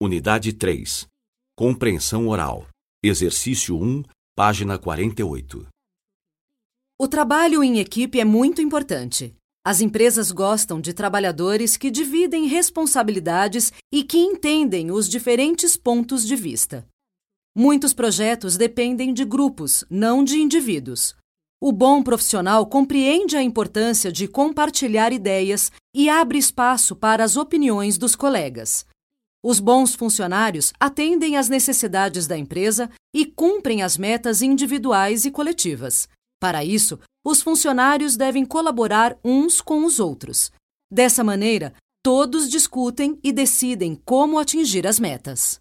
Unidade 3. Compreensão oral. Exercício 1, página 48. O trabalho em equipe é muito importante. As empresas gostam de trabalhadores que dividem responsabilidades e que entendem os diferentes pontos de vista. Muitos projetos dependem de grupos, não de indivíduos. O bom profissional compreende a importância de compartilhar ideias e abre espaço para as opiniões dos colegas. Os bons funcionários atendem às necessidades da empresa e cumprem as metas individuais e coletivas. Para isso, os funcionários devem colaborar uns com os outros. Dessa maneira, todos discutem e decidem como atingir as metas.